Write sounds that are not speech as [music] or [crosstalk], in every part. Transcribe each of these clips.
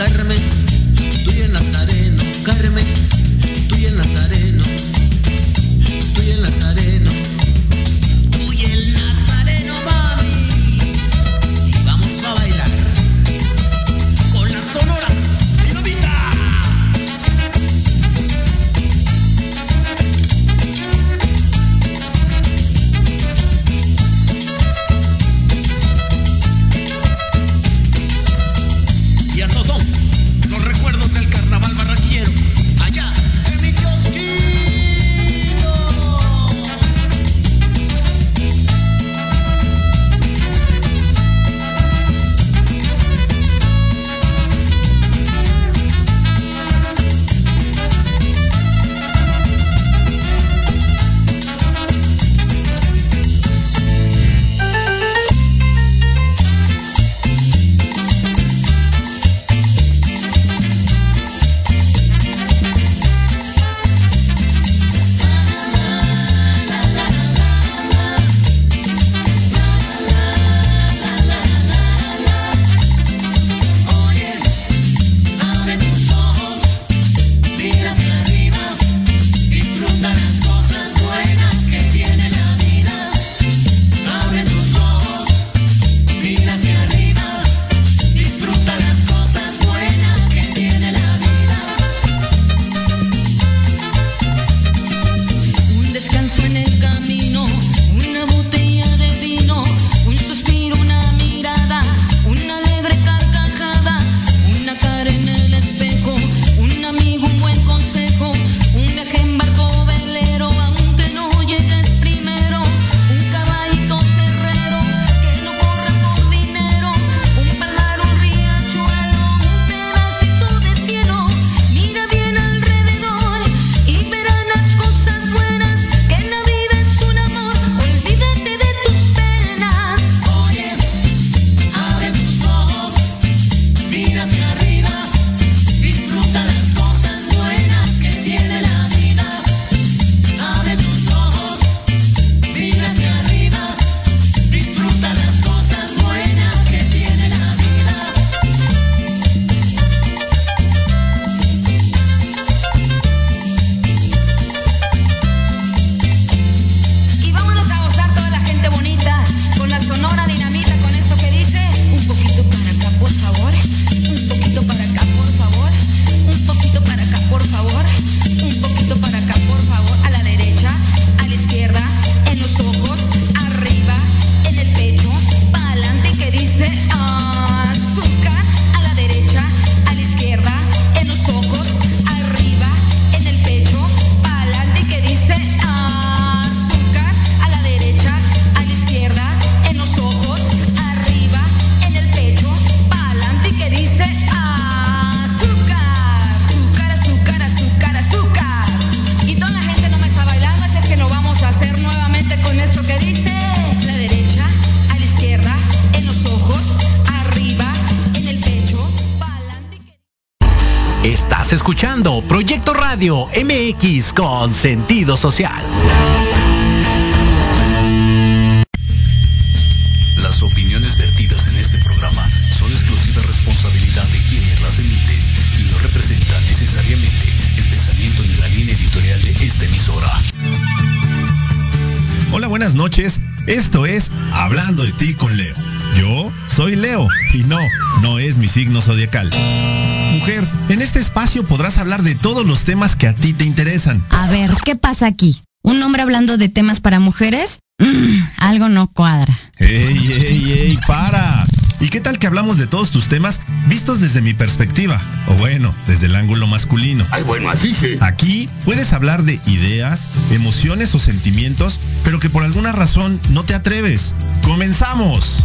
buscarme MX con sentido social. Las opiniones vertidas en este programa son exclusiva responsabilidad de quienes las emiten y no representan necesariamente el pensamiento ni la línea editorial de esta emisora. Hola, buenas noches. Esto es Hablando de ti con Leo. Yo soy Leo y no, no es mi signo zodiacal. Mujer, en este espacio podrás hablar de todos los temas que a ti te interesan. A ver, ¿qué pasa aquí? ¿Un hombre hablando de temas para mujeres? Mm, algo no cuadra. ¡Ey, ey, ey! ¡Para! ¿Y qué tal que hablamos de todos tus temas vistos desde mi perspectiva? O bueno, desde el ángulo masculino. Ay, bueno, así sí. Aquí puedes hablar de ideas, emociones o sentimientos, pero que por alguna razón no te atreves. ¡Comenzamos!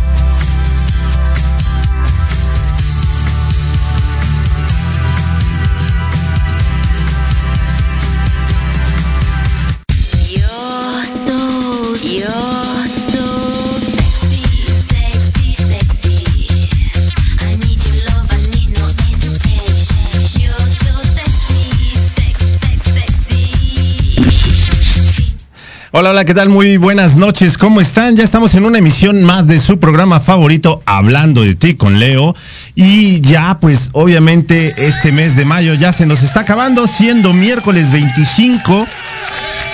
Hola, hola, ¿qué tal? Muy buenas noches, ¿cómo están? Ya estamos en una emisión más de su programa favorito, Hablando de ti con Leo. Y ya, pues obviamente este mes de mayo ya se nos está acabando, siendo miércoles 25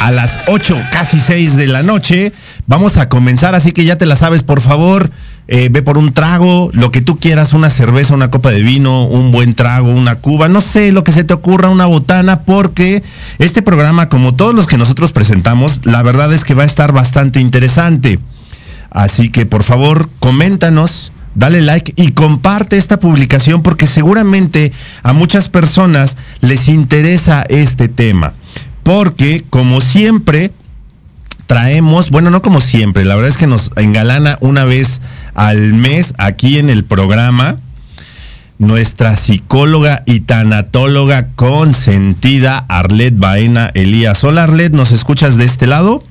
a las 8, casi 6 de la noche. Vamos a comenzar, así que ya te la sabes, por favor. Eh, ve por un trago, lo que tú quieras, una cerveza, una copa de vino, un buen trago, una cuba, no sé, lo que se te ocurra, una botana, porque este programa, como todos los que nosotros presentamos, la verdad es que va a estar bastante interesante. Así que por favor, coméntanos, dale like y comparte esta publicación porque seguramente a muchas personas les interesa este tema. Porque, como siempre, traemos, bueno, no como siempre, la verdad es que nos engalana una vez al mes aquí en el programa nuestra psicóloga y tanatóloga consentida Arlet Baena Elías. Hola Arlet, ¿nos escuchas de este lado?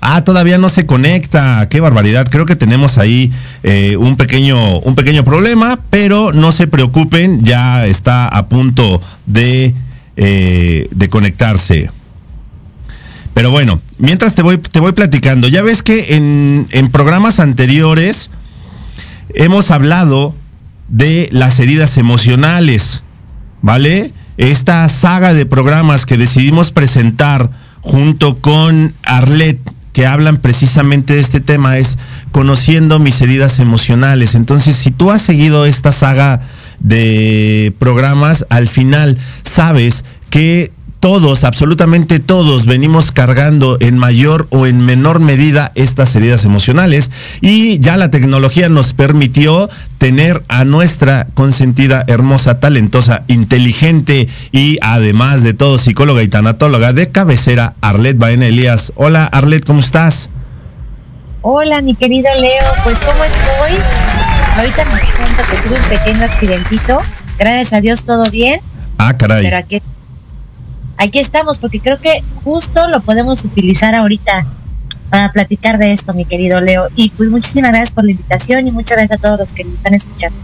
Ah, todavía no se conecta. Qué barbaridad. Creo que tenemos ahí eh, un, pequeño, un pequeño problema, pero no se preocupen, ya está a punto de, eh, de conectarse. Pero bueno, mientras te voy, te voy platicando, ya ves que en, en programas anteriores hemos hablado de las heridas emocionales, ¿vale? Esta saga de programas que decidimos presentar junto con Arlet, que hablan precisamente de este tema, es conociendo mis heridas emocionales. Entonces, si tú has seguido esta saga de programas, al final sabes que todos, absolutamente todos, venimos cargando en mayor o en menor medida estas heridas emocionales y ya la tecnología nos permitió tener a nuestra consentida, hermosa, talentosa, inteligente y además de todo psicóloga y tanatóloga de cabecera, Arlet Baena Elías. Hola Arlet, ¿cómo estás? Hola mi querido Leo, pues ¿cómo estoy? Ahorita me cuenta que tuve un pequeño accidentito, gracias a Dios todo bien. Ah, caray. Pero aquí aquí estamos, porque creo que justo lo podemos utilizar ahorita para platicar de esto, mi querido Leo. Y pues muchísimas gracias por la invitación y muchas gracias a todos los que nos están escuchando.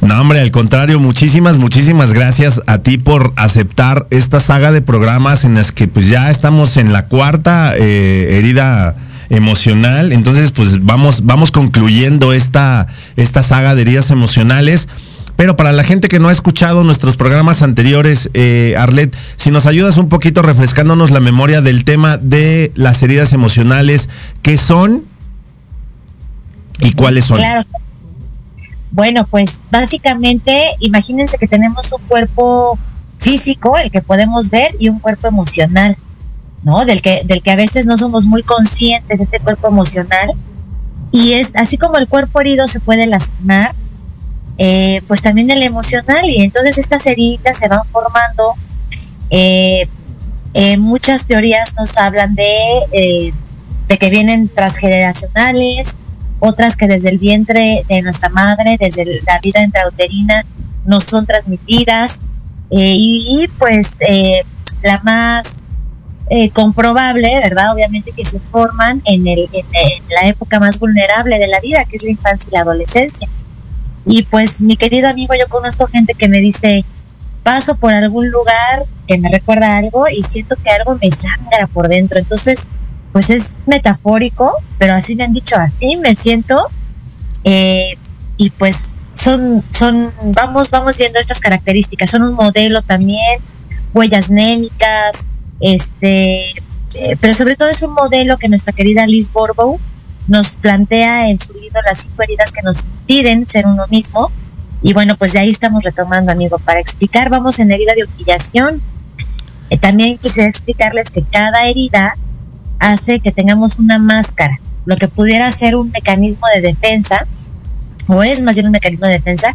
No, hombre, al contrario, muchísimas, muchísimas gracias a ti por aceptar esta saga de programas en las que pues ya estamos en la cuarta eh, herida emocional. Entonces, pues vamos, vamos concluyendo esta, esta saga de heridas emocionales. Pero para la gente que no ha escuchado nuestros programas anteriores, eh, Arlet, si nos ayudas un poquito refrescándonos la memoria del tema de las heridas emocionales, ¿qué son y cuáles son? Claro. Bueno, pues básicamente, imagínense que tenemos un cuerpo físico, el que podemos ver, y un cuerpo emocional, ¿no? Del que, del que a veces no somos muy conscientes este cuerpo emocional. Y es así como el cuerpo herido se puede lastimar, eh, pues también el emocional y entonces estas heridas se van formando. Eh, eh, muchas teorías nos hablan de, de que vienen transgeneracionales, otras que desde el vientre de nuestra madre, desde la vida intrauterina, nos son transmitidas y, pues la más comprobable, ¿verdad? Obviamente que se forman en, el, en, la época más vulnerable de la vida, que es la infancia y la adolescencia. Y pues mi querido amigo, yo conozco gente que me dice, paso por algún lugar que me recuerda algo y siento que algo me sangra por dentro. Entonces, pues es metafórico, pero así me han dicho, así me siento. Eh, y pues son, son, vamos, vamos viendo estas características. Son un modelo también, huellas némicas, este, eh, pero sobre todo es un modelo que nuestra querida Liz Borbo nos plantea en su libro las cinco heridas que nos impiden ser uno mismo. Y bueno, pues de ahí estamos retomando, amigo. Para explicar, vamos en herida de humillación. Eh, también quisiera explicarles que cada herida hace que tengamos una máscara, lo que pudiera ser un mecanismo de defensa, o es más bien un mecanismo de defensa,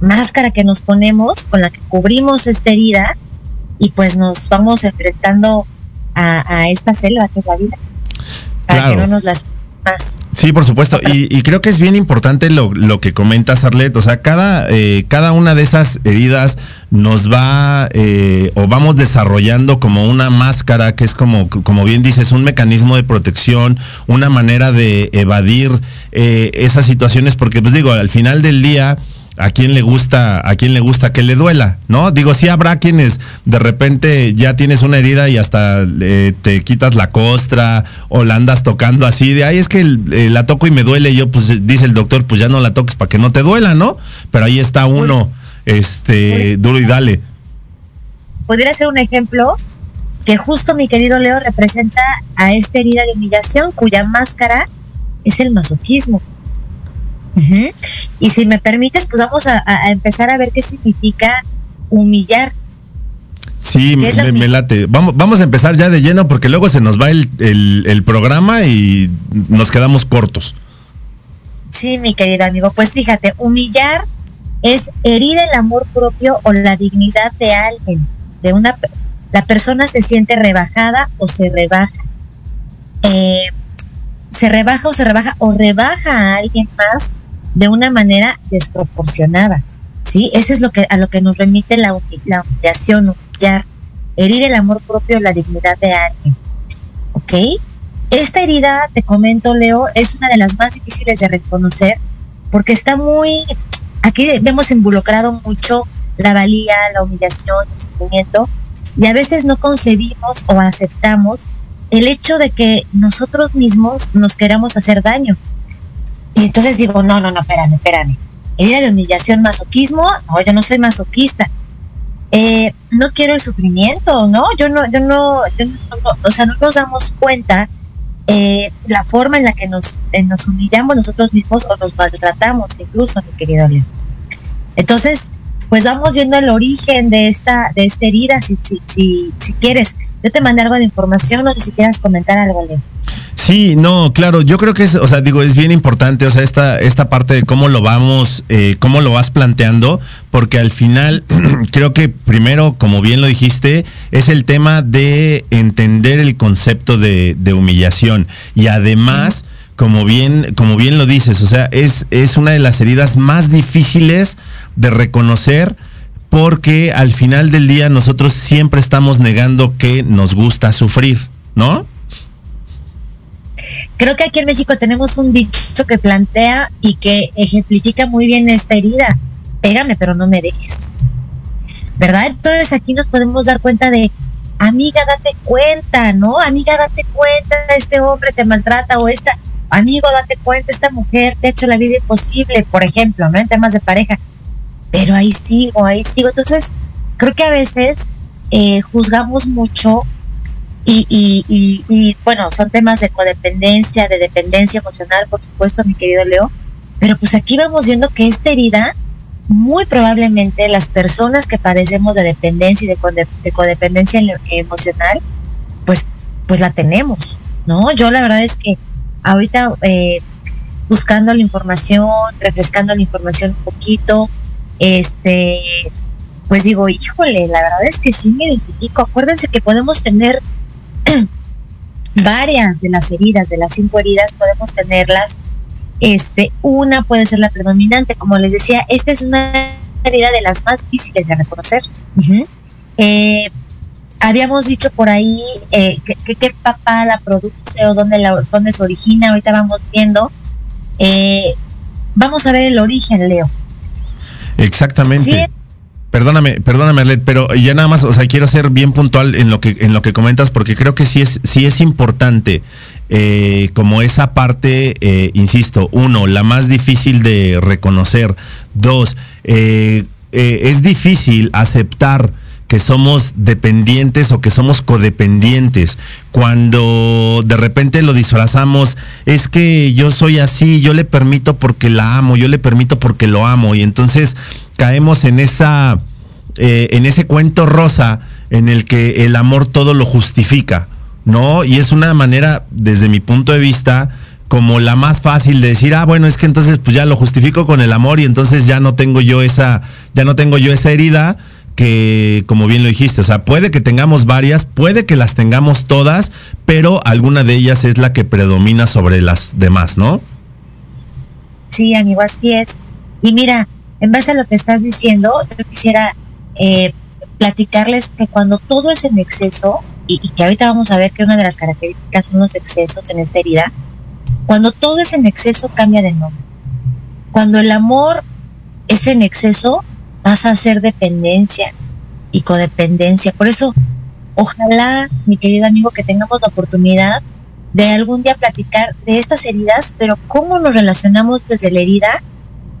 máscara que nos ponemos con la que cubrimos esta herida y pues nos vamos enfrentando a, esta selva que es la vida, para que no nos las Sí, por supuesto. Y, creo que es bien importante lo, que comentas, Arlet. O sea, cada, eh, cada una de esas heridas nos va eh, o vamos desarrollando como una máscara que es como, como bien dices, un mecanismo de protección, una manera de evadir eh, esas situaciones, porque pues digo, al final del día a quién le gusta, a quién le gusta que le duela, ¿no? Digo, sí habrá quienes de repente ya tienes una herida y hasta eh, te quitas la costra o la andas tocando así de, ay, es que eh, la toco y me duele. Y yo, pues, dice el doctor, pues ya no la toques para que no te duela, ¿no? Pero ahí está uno, este, duro y dale. Podría ser un ejemplo que justo mi querido Leo representa a esta herida de humillación cuya máscara es el masoquismo. Y si me permites, pues vamos a, empezar a ver qué significa humillar. Sí, me, late. Vamos, vamos a empezar ya de lleno porque luego se nos va el, el, programa y nos quedamos cortos. Sí, mi querido amigo. Pues fíjate, humillar es herir el amor propio o la dignidad de alguien, de una la persona se siente rebajada o se rebaja. Eh, se rebaja o se rebaja o rebaja a alguien más de una manera desproporcionada. ¿sí? Eso es lo que, a lo que nos remite la, la humillación, humillar, herir el amor propio, la dignidad de alguien. ¿Ok? Esta herida, te comento, Leo, es una de las más difíciles de reconocer porque está muy, aquí hemos involucrado mucho la valía, la humillación, el sufrimiento, y a veces no concebimos o aceptamos el hecho de que nosotros mismos nos queramos hacer daño. Y entonces digo, no, no, no, espérame, espérame. Herida de humillación, masoquismo, no, yo no soy masoquista. Eh, no quiero el sufrimiento, ¿no? Yo no, yo no, yo no, o sea, no nos damos cuenta eh, la forma en la que nos, eh, nos humillamos nosotros mismos o nos maltratamos, incluso, mi querido Leo. Entonces, pues vamos viendo el origen de esta, de esta herida, si, si, si, si quieres. Yo te mandé algo de información, no si quieras comentar algo, Leo. Sí, no, claro, yo creo que es, o sea, digo, es bien importante, o sea, esta, esta parte de cómo lo vamos, eh, cómo lo vas planteando, porque al final [clears throat] creo que primero, como bien lo dijiste, es el tema de entender el concepto de, de humillación y además, como bien, como bien lo dices, o sea, es, es una de las heridas más difíciles de reconocer porque al final del día nosotros siempre estamos negando que nos gusta sufrir, ¿no? Creo que aquí en México tenemos un dicho que plantea y que ejemplifica muy bien esta herida. Pégame, pero no me dejes. ¿Verdad? Entonces aquí nos podemos dar cuenta de, amiga, date cuenta, ¿no? Amiga, date cuenta, este hombre te maltrata o esta, amigo, date cuenta, esta mujer te ha hecho la vida imposible, por ejemplo, ¿no? En temas de pareja. Pero ahí sigo, ahí sigo. Entonces, creo que a veces eh, juzgamos mucho y, y, bueno, son temas de codependencia, de dependencia emocional, por supuesto, mi querido Leo, pero pues aquí vamos viendo que esta herida, muy probablemente las personas que padecemos de dependencia y de, codependencia emocional, pues, pues la tenemos, ¿no? Yo la verdad es que ahorita eh, buscando la información, refrescando la información un poquito, este, pues digo, híjole, la verdad es que sí me identifico. Acuérdense que podemos tener [clears throat] varias de las heridas, de las cinco heridas, podemos tenerlas. Este, una puede ser la predominante, como les decía, esta es una herida de las más difíciles de reconocer. Eh, habíamos dicho por ahí eh, que, qué papá la produce o dónde, la, dónde se origina, ahorita vamos viendo. Eh, vamos a ver el origen, Leo. Exactamente. Perdóname, perdóname, Arlet, pero ya nada más, o sea, quiero ser bien puntual en lo que en lo que comentas, porque creo que sí es, sí es importante, eh, como esa parte, eh, insisto, uno, la más difícil de reconocer, dos, eh, es difícil aceptar que somos dependientes o que somos codependientes. Cuando de repente lo disfrazamos, es que yo soy así, yo le permito porque la amo, yo le permito porque lo amo. Y entonces caemos en esa, eh, en ese cuento rosa en el que el amor todo lo justifica, ¿no? Y es una manera, desde mi punto de vista, como la más fácil de decir, ah, bueno, es que entonces pues ya lo justifico con el amor y entonces ya no tengo yo esa, ya no tengo yo esa herida que, como bien lo dijiste, o sea, puede que tengamos varias, puede que las tengamos todas, pero alguna de ellas es la que predomina sobre las demás, ¿no? Sí, amigo, así es. Y mira, en base a lo que estás diciendo, yo quisiera eh, platicarles que cuando todo es en exceso, y, que ahorita vamos a ver que una de las características son los excesos en esta herida, cuando todo es en exceso cambia de nombre. Cuando el amor ese en exceso pasa a ser dependencia y codependencia. Por eso, ojalá, mi querido amigo, que tengamos la oportunidad de algún día platicar de estas heridas, pero cómo nos relacionamos desde la herida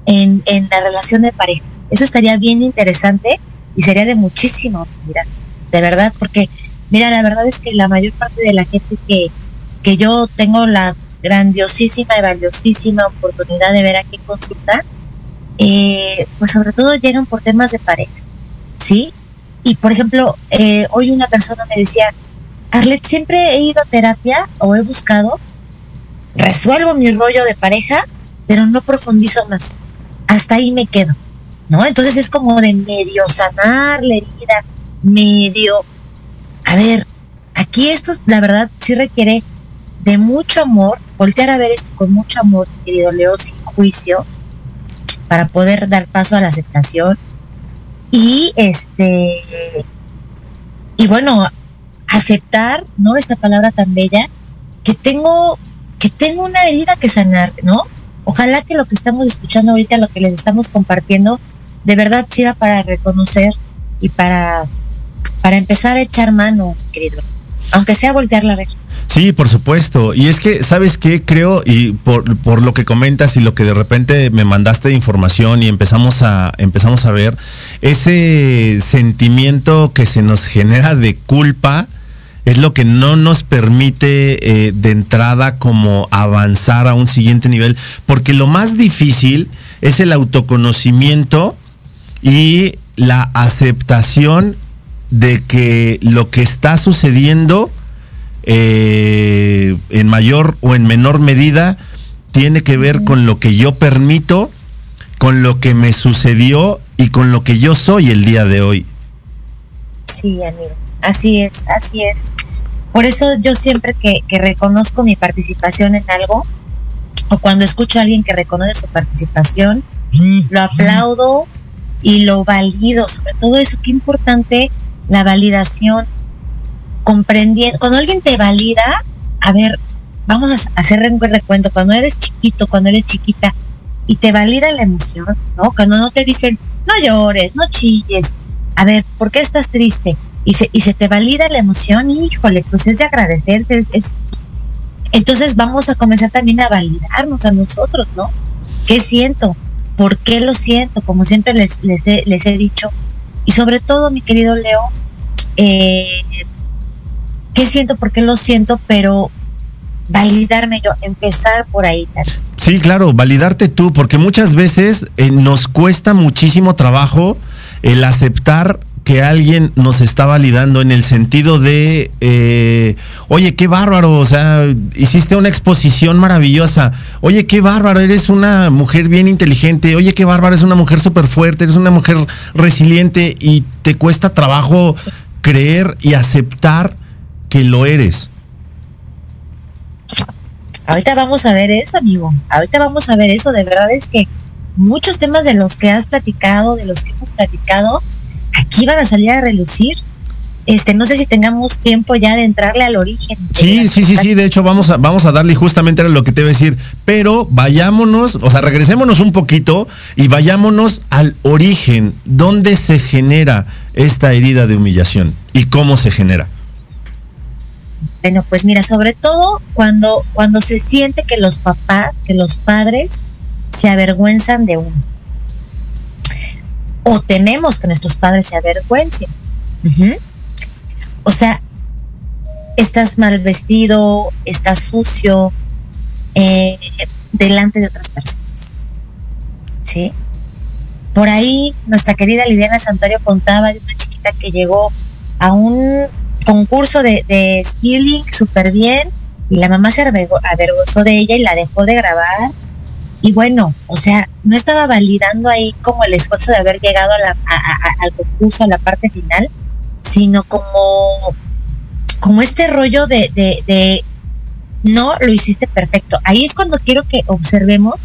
en, en la relación de pareja. Eso estaría bien interesante y sería de muchísimo, mira, de verdad, porque, mira, la verdad es que la mayor parte de la gente que, que yo tengo la grandiosísima y valiosísima oportunidad de ver aquí consulta, eh, pues sobre todo llegan por temas de pareja, ¿sí? Y por ejemplo, eh, hoy una persona me decía, Arlet, siempre he ido a terapia o he buscado, resuelvo mi rollo de pareja, pero no profundizo más. Hasta ahí me quedo, ¿no? Entonces es como de medio sanar la herida, medio... A ver, aquí esto, la verdad, sí requiere de mucho amor, voltear a ver esto con mucho amor, querido Leo, sin juicio, para poder dar paso a la aceptación. Y este, y bueno, aceptar, ¿no? Esta palabra tan bella, que tengo, que tengo una herida que sanar, ¿no? Ojalá que lo que estamos escuchando ahorita, lo que les estamos compartiendo, de verdad sirva para reconocer y para, para empezar a echar mano, querido. Aunque sea voltearla a ver. Sí, por supuesto. Y es que, ¿sabes qué? Creo, y por, por, lo que comentas y lo que de repente me mandaste de información y empezamos a, empezamos a ver, ese sentimiento que se nos genera de culpa es lo que no nos permite eh, de entrada como avanzar a un siguiente nivel. Porque lo más difícil es el autoconocimiento y la aceptación de que lo que está sucediendo eh, en mayor o en menor medida tiene que ver con lo que yo permito, con lo que me sucedió y con lo que yo soy el día de hoy. Sí, amigo, así es, así es. Por eso yo siempre que, que reconozco mi participación en algo, o cuando escucho a alguien que reconoce su participación, lo aplaudo y lo valido, sobre todo eso, qué importante la validación, comprendiendo, cuando alguien te valida, a ver, vamos a hacer un recuento, cuando eres chiquito, cuando eres chiquita, y te valida la emoción, ¿no? Cuando no te dicen, no llores, no chilles, a ver, ¿por qué estás triste? Y se, y se te valida la emoción, híjole, pues es de agradecerte, es, entonces vamos a comenzar también a validarnos a nosotros, ¿no? ¿Qué siento? ¿Por qué lo siento? Como siempre les, les, he, les he dicho. Y sobre todo, mi querido Leo, eh, qué siento, por qué lo siento, pero validarme yo, empezar por ahí. Sí, claro, validarte tú, porque muchas veces eh, nos cuesta muchísimo trabajo el aceptar que alguien nos está validando en el sentido de, eh, oye, qué bárbaro, o sea, hiciste una exposición maravillosa, oye, qué bárbaro, eres una mujer bien inteligente, oye, qué bárbaro, eres una mujer súper fuerte, eres una mujer resiliente y te cuesta trabajo creer y aceptar que lo eres. Ahorita vamos a ver eso, amigo. Ahorita vamos a ver eso. De verdad es que muchos temas de los que has platicado, de los que hemos platicado, aquí van a salir a relucir. Este, no sé si tengamos tiempo ya de entrarle al origen. Sí, sí, sí, sí, de hecho vamos a, vamos a darle justamente a lo que te voy a decir, pero vayámonos, o sea, regresémonos un poquito y vayámonos al origen, dónde se genera esta herida de humillación y cómo se genera. Bueno, pues mira, sobre todo cuando, cuando se siente que los papás, que los padres se avergüenzan de uno. O tememos que nuestros padres se avergüencen. O sea, estás mal vestido, estás sucio eh, delante de otras personas. ¿Sí? Por ahí nuestra querida Liliana Santorio contaba de una chiquita que llegó a un concurso de, skilling súper bien y la mamá se avergonzó de ella y la dejó de grabar. Y bueno, o sea, no estaba validando ahí como el esfuerzo de haber llegado a la, al concurso, a la parte final, sino como, como este rollo de, de, de no lo hiciste perfecto. Ahí es cuando quiero que observemos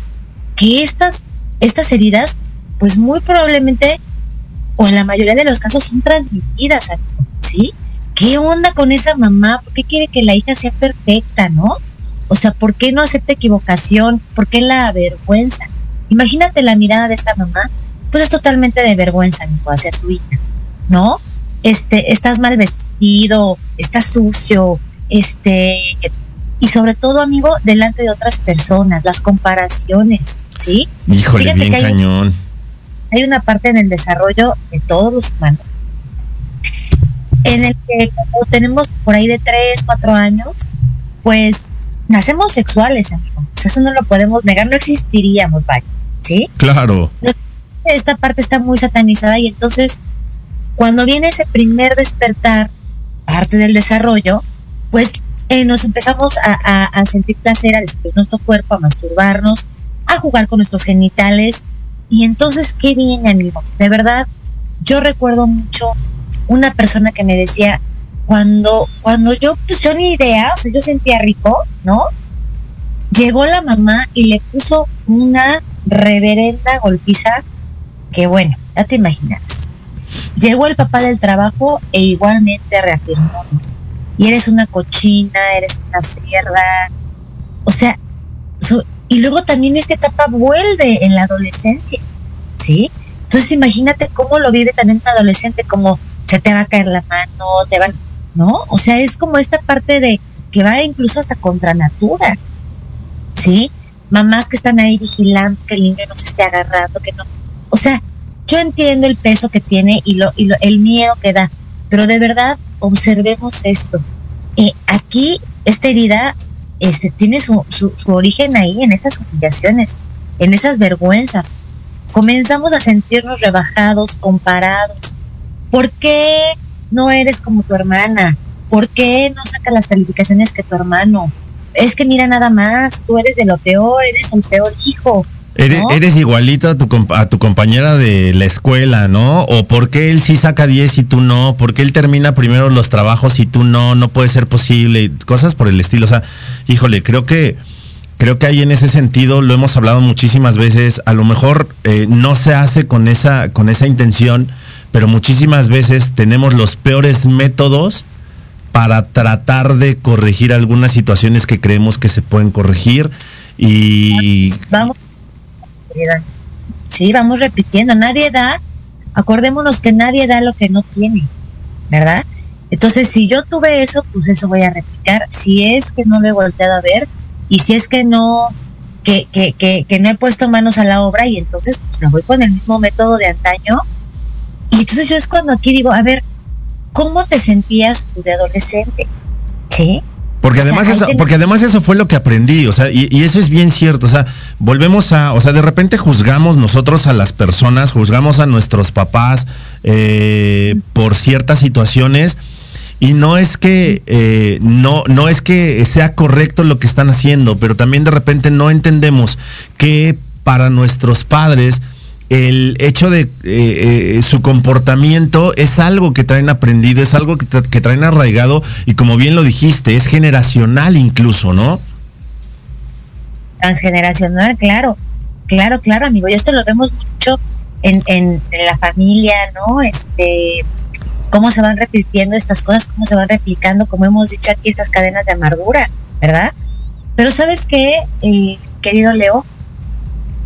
que estas, estas heridas, pues muy probablemente, o en la mayoría de los casos, son transmitidas, ¿sí? ¿Qué onda con esa mamá? ¿Por qué quiere que la hija sea perfecta, no? O sea, ¿por qué no acepta equivocación? ¿Por qué la avergüenza? Imagínate la mirada de esta mamá pues es totalmente de vergüenza, amigo, hacia su hija, ¿no? Este, estás mal vestido, estás sucio, este, y sobre todo, amigo, delante de otras personas, las comparaciones, ¿sí? Híjole, bien cañón. Hay una parte en el desarrollo de todos los humanos en el que como tenemos por ahí de 3, 4 años, pues nacemos sexuales, amigo. Eso no lo podemos negar, no existiríamos, vaya, ¿sí? Claro. Esta parte está muy satanizada y entonces cuando viene ese primer despertar, parte del desarrollo, pues eh, nos empezamos a, sentir placer, a descubrir nuestro cuerpo, a masturbarnos, a jugar con nuestros genitales. Y entonces, ¿qué viene, amigo? De verdad, yo recuerdo mucho una persona que me decía, cuando, cuando yo, pues yo idea, o sea, yo sentía rico, ¿no? Llegó la mamá y le puso una reverenda golpiza que bueno, ya te imaginas. Llegó el papá del trabajo e igualmente reafirmó, y eres una cochina, eres una cerda. O sea, y luego también esta etapa vuelve en la adolescencia, ¿sí? Entonces imagínate cómo lo vive también un adolescente, como se te va a caer la mano, te van, ¿no? O sea, es como esta parte de que va incluso hasta contra natura, ¿sí? Mamás que están ahí vigilando que el niño no se esté agarrando, que no. O sea, yo entiendo el peso que tiene y, lo, y lo, el miedo que da, pero de verdad observemos esto. Eh, aquí, esta herida este, tiene su, su, origen ahí, en estas humillaciones, en esas vergüenzas. Comenzamos a sentirnos rebajados, comparados. ¿Por qué no eres como tu hermana? ¿Por qué no sacas las calificaciones que tu hermano? Es que mira nada más, tú eres de lo peor, eres el peor hijo. Eres, igualito a tu, a tu compañera de la escuela, ¿no? O por qué él sí saca 10 y tú no, por qué él termina primero los trabajos y tú no, no puede ser posible, cosas por el estilo. O sea, híjole, creo que creo que ahí en ese sentido lo hemos hablado muchísimas veces. A lo mejor eh, no se hace con esa, con esa intención, pero muchísimas veces tenemos los peores métodos para tratar de corregir algunas situaciones que creemos que se pueden corregir. Y vamos Sí, vamos repitiendo, nadie da, acordémonos que nadie da lo que no tiene, ¿verdad? Entonces, si yo tuve eso, pues eso voy a replicar. Si es que no lo he volteado a ver y si es que no, que, que, que, que no he puesto manos a la obra y entonces pues me voy con el mismo método de antaño. Y entonces yo es cuando aquí digo, a ver, ¿cómo te sentías tú de adolescente? ¿Sí? Porque además, eso, porque además eso fue lo que aprendí, o sea, y, eso es bien cierto, o sea, volvemos a, o sea, de repente juzgamos nosotros a las personas, juzgamos a nuestros papás eh, por ciertas situaciones y no es que eh, no, no es que sea correcto lo que están haciendo, pero también de repente no entendemos que para nuestros padres el hecho de eh, eh, su comportamiento es algo que traen aprendido, es algo que, traen arraigado y como bien lo dijiste, es generacional incluso, ¿no? Transgeneracional, claro, claro, claro, amigo. Y esto lo vemos mucho en, en, la familia, ¿no? Este, cómo se van repitiendo estas cosas, cómo se van replicando, como hemos dicho aquí, estas cadenas de amargura, ¿verdad? Pero sabes qué, eh, querido Leo,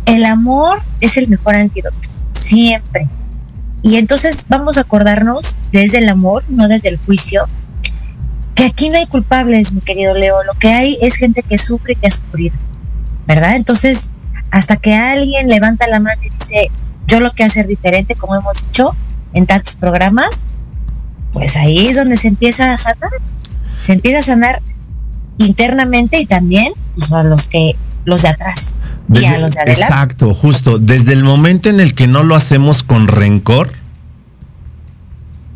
el amor es el mejor antídoto, siempre. Y entonces vamos a acordarnos desde el amor, no desde el juicio, que aquí no hay culpables, mi querido Leo, lo que hay es gente que sufre y que ha sufrido, ¿verdad? Entonces, hasta que alguien levanta la mano y dice, yo lo quiero hacer diferente, como hemos dicho en tantos programas, pues ahí es donde se empieza a sanar, se empieza a sanar internamente y también pues, a los que los de atrás y a los de. Exacto, justo. Desde el momento en el que no lo hacemos con rencor,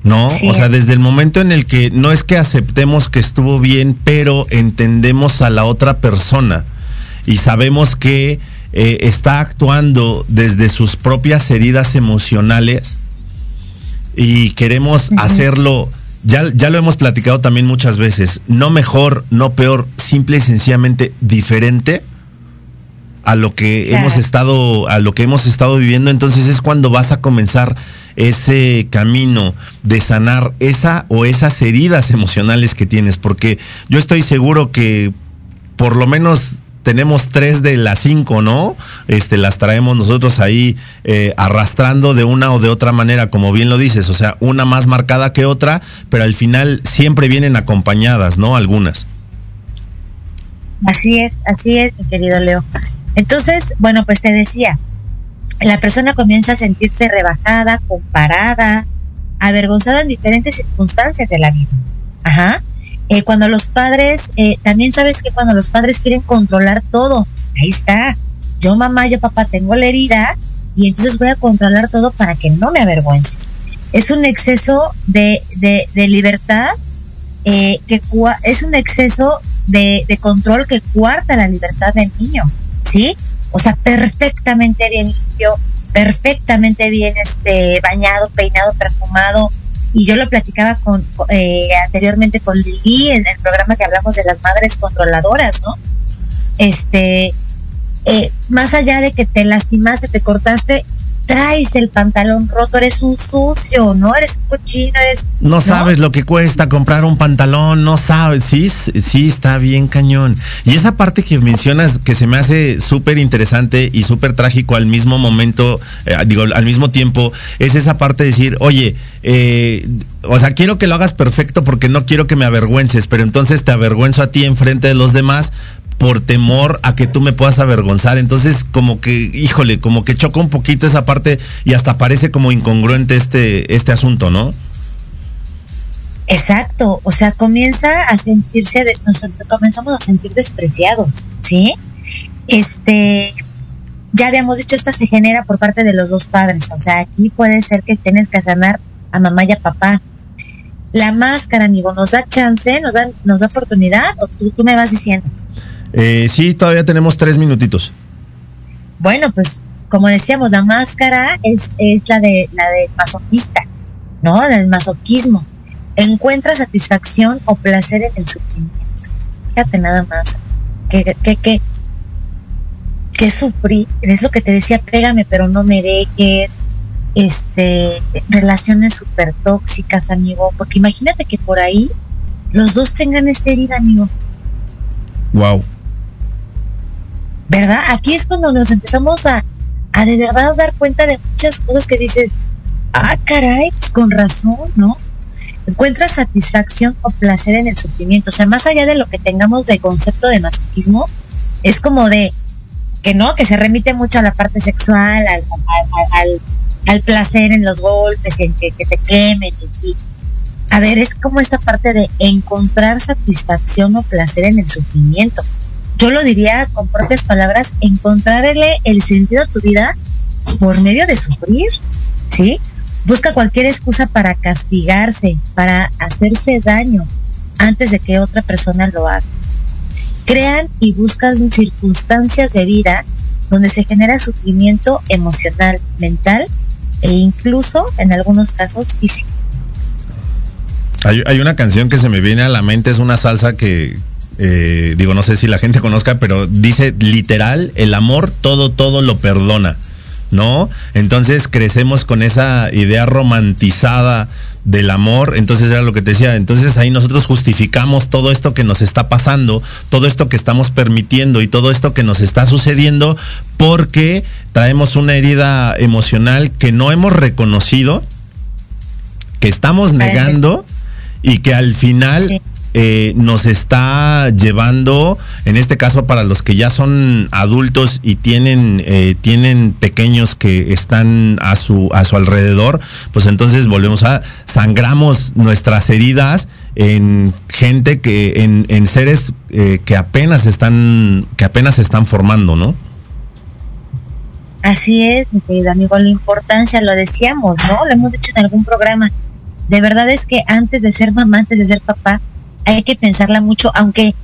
¿no? O sea, desde el momento en el que no es que aceptemos que estuvo bien, pero entendemos a la otra persona y sabemos que eh, está actuando desde sus propias heridas emocionales y queremos hacerlo, ya, ya lo hemos platicado también muchas veces, no mejor, no peor, simple y sencillamente diferente a lo que hemos estado a lo que hemos estado viviendo entonces es cuando vas a comenzar ese camino de sanar esa o esas heridas emocionales que tienes porque yo estoy seguro que por lo menos tenemos tres de las cinco, ¿no? Este, las traemos nosotros ahí eh, arrastrando de una o de otra manera, como bien lo dices, o sea, una más marcada que otra, pero al final siempre vienen acompañadas, ¿no? Algunas. Así es, así es, mi querido Leo. Entonces, bueno, pues te decía, la persona comienza a sentirse rebajada, comparada, avergonzada en diferentes circunstancias de la vida. Ajá. Eh, cuando los padres, eh, también sabes que cuando los padres quieren controlar todo, ahí está. Yo mamá, yo papá tengo la herida y entonces voy a controlar todo para que no me avergüences. Es un exceso de, de, libertad, eh, que es un exceso de, de control que cuarta la libertad del niño, ¿sí? O sea, perfectamente bien limpio, perfectamente bien este bañado, peinado, perfumado, y yo lo platicaba con eh, anteriormente con Lili en el programa que hablamos de las madres controladoras, ¿no? Este, eh, más allá de que te lastimaste, te cortaste, traes el pantalón roto, eres un sucio, ¿no? Eres un cochino, eres... No, sabes lo que cuesta comprar un pantalón, no sabes, sí, sí, está bien cañón. Y esa parte que mencionas que se me hace súper interesante y súper trágico al mismo momento, eh, digo, al mismo tiempo, es esa parte de decir, oye, eh, o sea, quiero que lo hagas perfecto porque no quiero que me avergüences, pero entonces te avergüenzo a ti en frente de los demás por temor a que tú me puedas avergonzar. Entonces, como que, híjole, como que choca un poquito esa parte y hasta parece como incongruente este, este asunto, ¿no? Exacto, o sea, comienza a sentirse, de, nosotros comenzamos a sentir despreciados, ¿sí? Este, ya habíamos dicho, esta se genera por parte de los dos padres, o sea, aquí puede ser que tienes que sanar a mamá y a papá. La máscara, amigo, nos da chance, nos da, nos da oportunidad, o tú, tú me vas diciendo. Eh, sí, todavía tenemos tres minutitos. Bueno, pues como decíamos, la máscara es, es la de la de masoquista, ¿no? Del masoquismo. Encuentra satisfacción o placer en el sufrimiento. Fíjate nada más. Que, que, que, que sufrir, es lo que te decía, pégame pero no me dejes, este, relaciones súper tóxicas, amigo, porque imagínate que por ahí los dos tengan esta herida, amigo. Wow. ¿Verdad? Aquí es cuando nos empezamos a, a de verdad dar cuenta de muchas cosas que dices, ah, caray, pues con razón, ¿no? Encuentras satisfacción o placer en el sufrimiento. O sea, más allá de lo que tengamos de concepto de masoquismo, es como de que no, que se remite mucho a la parte sexual, al, al, placer en los golpes, en que, te quemen, y, a ver, es como esta parte de encontrar satisfacción o placer en el sufrimiento yo lo diría con propias palabras, encontrarle el sentido a tu vida por medio de sufrir, ¿sí? Busca cualquier excusa para castigarse, para hacerse daño antes de que otra persona lo haga. Crean y buscan circunstancias de vida donde se genera sufrimiento emocional, mental e incluso en algunos casos físico. Hay, hay, una canción que se me viene a la mente, es una salsa que, eh, digo, no sé si la gente conozca, pero dice literal, el amor todo, todo lo perdona, ¿no? Entonces crecemos con esa idea romantizada del amor, entonces era lo que te decía, entonces ahí nosotros justificamos todo esto que nos está pasando, todo esto que estamos permitiendo y todo esto que nos está sucediendo porque traemos una herida emocional que no hemos reconocido, que estamos negando y que al final eh, nos está llevando, en este caso para los que ya son adultos y tienen, eh, tienen pequeños que están a su, a su alrededor, pues entonces volvemos a, sangramos nuestras heridas en gente que, en, en seres eh, que apenas están, que apenas se están formando, ¿no? Así es, mi querido amigo, la importancia, lo decíamos, ¿no? Lo hemos dicho en algún programa. De verdad es que antes de ser mamá, antes de ser papá, hay que pensarla mucho, aunque,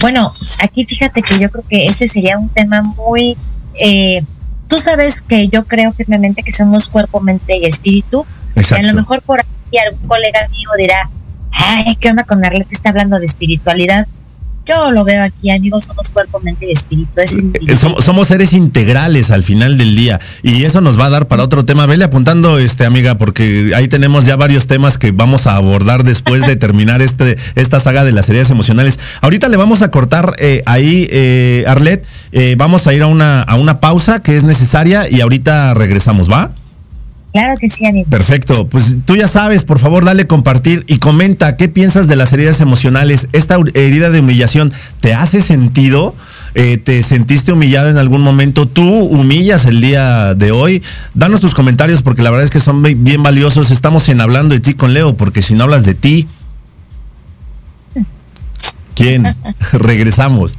bueno, aquí fíjate que yo creo que ese sería un tema muy, eh, tú sabes que yo creo firmemente que somos cuerpo, mente y espíritu. A lo mejor por ahí algún colega mío dirá, ay, ¿qué onda con Arlette? Está hablando de espiritualidad. Yo lo veo aquí, amigos, somos cuerpo, mente y espíritu. Eh, somos, seres integrales al final del día y eso nos va a dar para otro tema. Vele apuntando, este amiga, porque ahí tenemos ya varios temas que vamos a abordar después de terminar este, esta saga de las heridas emocionales. Ahorita le vamos a cortar eh, ahí, eh, Arlet, vamos a ir a una, a una pausa que es necesaria y ahorita regresamos, ¿va? Claro que sí, amigo. Perfecto. Pues tú ya sabes, por favor, dale compartir y comenta qué piensas de las heridas emocionales. ¿Esta herida de humillación te hace sentido? Eh, ¿Te sentiste humillado en algún momento? ¿Tú humillas el día de hoy? Danos tus comentarios porque la verdad es que son bien valiosos. Estamos en hablando de ti con Leo, porque si no hablas de ti, ¿quién? [laughs] [laughs] Regresamos.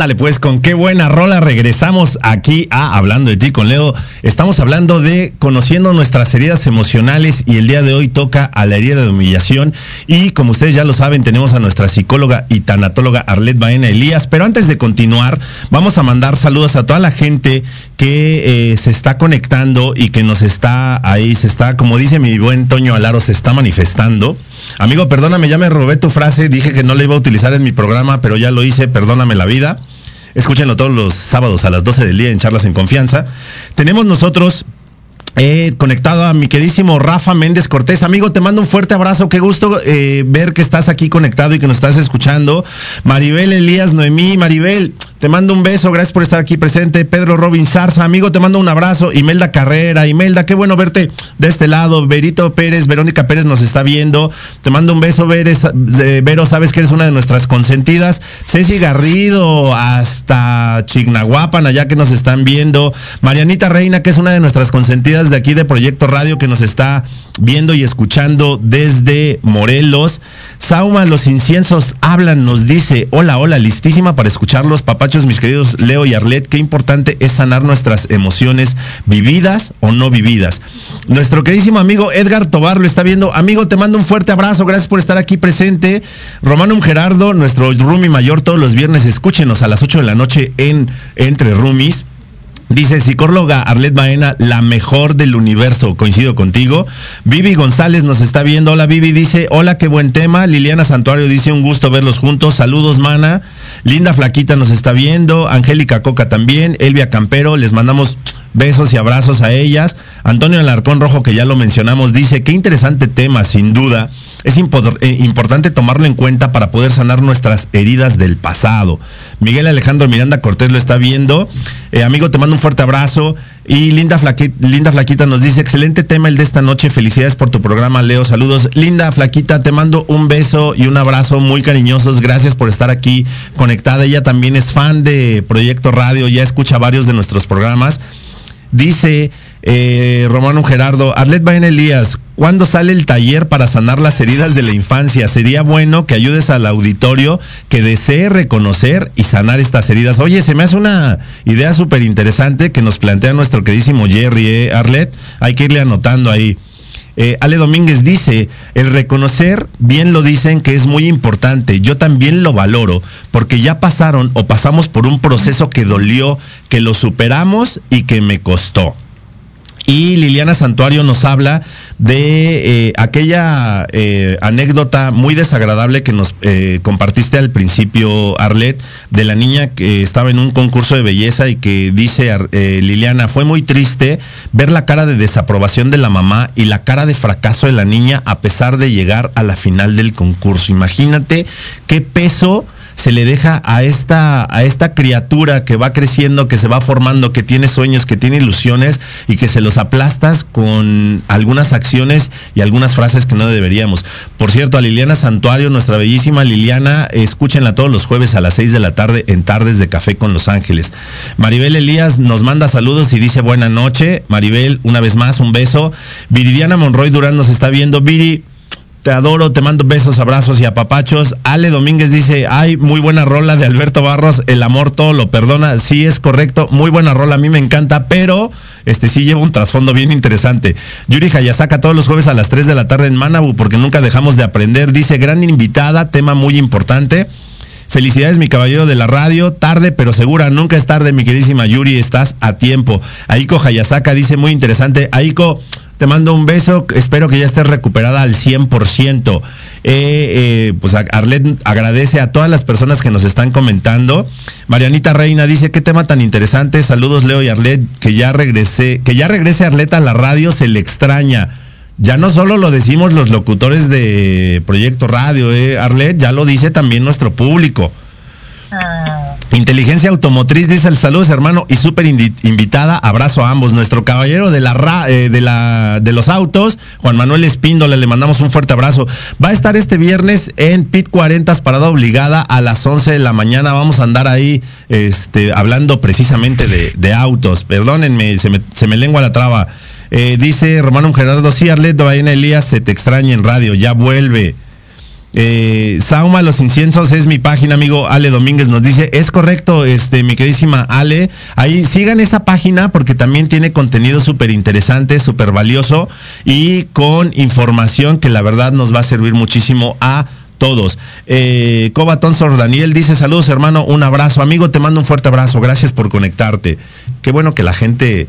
Ándale, pues con qué buena rola regresamos aquí a Hablando de ti con Leo. Estamos hablando de conociendo nuestras heridas emocionales y el día de hoy toca a la herida de humillación. Y como ustedes ya lo saben, tenemos a nuestra psicóloga y tanatóloga Arlet Baena Elías. Pero antes de continuar, vamos a mandar saludos a toda la gente que eh, se está conectando y que nos está ahí, se está, como dice mi buen Toño Alaro, se está manifestando. Amigo, perdóname, ya me robé tu frase, dije que no la iba a utilizar en mi programa, pero ya lo hice, perdóname la vida. Escúchenlo todos los sábados a las 12 del día en Charlas en Confianza. Tenemos nosotros eh, conectado a mi queridísimo Rafa Méndez Cortés. Amigo, te mando un fuerte abrazo. Qué gusto eh, ver que estás aquí conectado y que nos estás escuchando. Maribel Elías Noemí. Maribel, Te mando un beso, gracias por estar aquí presente. Pedro Robin Zarza, amigo, te mando un abrazo. Imelda Carrera, Imelda, qué bueno verte de este lado. Verito Pérez, Verónica Pérez nos está viendo. Te mando un beso, Veres, Vero, sabes que eres una de nuestras consentidas. Ceci Garrido, hasta Chignahuapan, allá que nos están viendo. Marianita Reina, que es una de nuestras consentidas de aquí de Proyecto Radio, que nos está viendo y escuchando desde Morelos. Sauma, los inciensos hablan, nos dice, hola, hola, listísima para escucharlos, mis queridos Leo y Arlet, qué importante es sanar nuestras emociones vividas o no vividas. Nuestro queridísimo amigo Edgar Tobar lo está viendo. Amigo, te mando un fuerte abrazo, gracias por estar aquí presente. Romanum Gerardo, nuestro Rumi mayor, todos los viernes, escúchenos a las 8 de la noche en Entre Rumis. Dice psicóloga Arlet Baena, la mejor del universo. Coincido contigo. Vivi González nos está viendo. Hola Vivi, dice, hola, qué buen tema. Liliana Santuario dice, un gusto verlos juntos. Saludos, mana. Linda Flaquita nos está viendo. Angélica Coca también. Elvia Campero, les mandamos besos y abrazos a ellas. Antonio Alarcón Rojo, que ya lo mencionamos, dice, qué interesante tema, sin duda. Es eh, importante tomarlo en cuenta para poder sanar nuestras heridas del pasado. Miguel Alejandro Miranda Cortés lo está viendo. Eh, amigo, te mando un fuerte abrazo. Y Linda Flaquita, Linda Flaquita nos dice, excelente tema el de esta noche. Felicidades por tu programa, Leo. Saludos. Linda Flaquita, te mando un beso y un abrazo muy cariñosos. Gracias por estar aquí conectada. Ella también es fan de Proyecto Radio, ya escucha varios de nuestros programas. Dice eh, Romano Gerardo, Arlet Baen Elías, ¿cuándo sale el taller para sanar las heridas de la infancia? Sería bueno que ayudes al auditorio que desee reconocer y sanar estas heridas. Oye, se me hace una idea súper interesante que nos plantea nuestro queridísimo Jerry, ¿eh, Arlet? Hay que irle anotando ahí. Eh, Ale Domínguez dice, el reconocer, bien lo dicen que es muy importante, yo también lo valoro, porque ya pasaron o pasamos por un proceso que dolió, que lo superamos y que me costó. Y Liliana Santuario nos habla de eh, aquella eh, anécdota muy desagradable que nos eh, compartiste al principio, Arlet, de la niña que estaba en un concurso de belleza y que dice Liliana, fue muy triste ver la cara de desaprobación de la mamá y la cara de fracaso de la niña a pesar de llegar a la final del concurso. Imagínate qué peso se le deja a esta, a esta criatura que va creciendo, que se va formando, que tiene sueños, que tiene ilusiones y que se los aplastas con algunas acciones y algunas frases que no deberíamos. Por cierto, a Liliana Santuario, nuestra bellísima Liliana, escúchenla todos los jueves a las 6 de la tarde en Tardes de Café con Los Ángeles. Maribel Elías nos manda saludos y dice buena noche. Maribel, una vez más, un beso. Viridiana Monroy Durán nos está viendo. Viri, te adoro, te mando besos, abrazos y apapachos. Ale Domínguez dice, ay, muy buena rola de Alberto Barros, el amor todo lo perdona. Sí, es correcto, muy buena rola, a mí me encanta, pero este sí lleva un trasfondo bien interesante. Yuri Hayasaka todos los jueves a las 3 de la tarde en Manabu, porque nunca dejamos de aprender. Dice, gran invitada, tema muy importante. Felicidades, mi caballero de la radio. Tarde, pero segura. Nunca es tarde, mi queridísima Yuri. Estás a tiempo. Aiko Hayasaka dice muy interesante. Aiko, te mando un beso, espero que ya estés recuperada al 100%. Eh, eh, pues Arlet agradece a todas las personas que nos están comentando. Marianita Reina dice, qué tema tan interesante. Saludos Leo y Arlet, que ya regrese, que ya regrese Arlet a la radio, se le extraña. Ya no solo lo decimos los locutores de Proyecto Radio, eh, Arlet, ya lo dice también nuestro público. Inteligencia Automotriz dice el saludos hermano y súper invitada, abrazo a ambos. Nuestro caballero de la, eh, de la de los autos, Juan Manuel Espíndola, le mandamos un fuerte abrazo. Va a estar este viernes en PIT 40 parada obligada a las 11 de la mañana. Vamos a andar ahí este, hablando precisamente de, autos. Perdónenme, se me, lengua la traba. Eh, dice Romano Gerardo, sí, Arlet, Elías, se te extraña en radio, ya vuelve. Eh, Sauma Los Inciensos es mi página, amigo Ale Domínguez nos dice, es correcto, este, mi queridísima Ale, ahí sigan esa página porque también tiene contenido súper interesante, súper valioso y con información que la verdad nos va a servir muchísimo a todos. Eh, Sor Daniel dice, saludos hermano, un abrazo, amigo, te mando un fuerte abrazo, gracias por conectarte. Qué bueno que la gente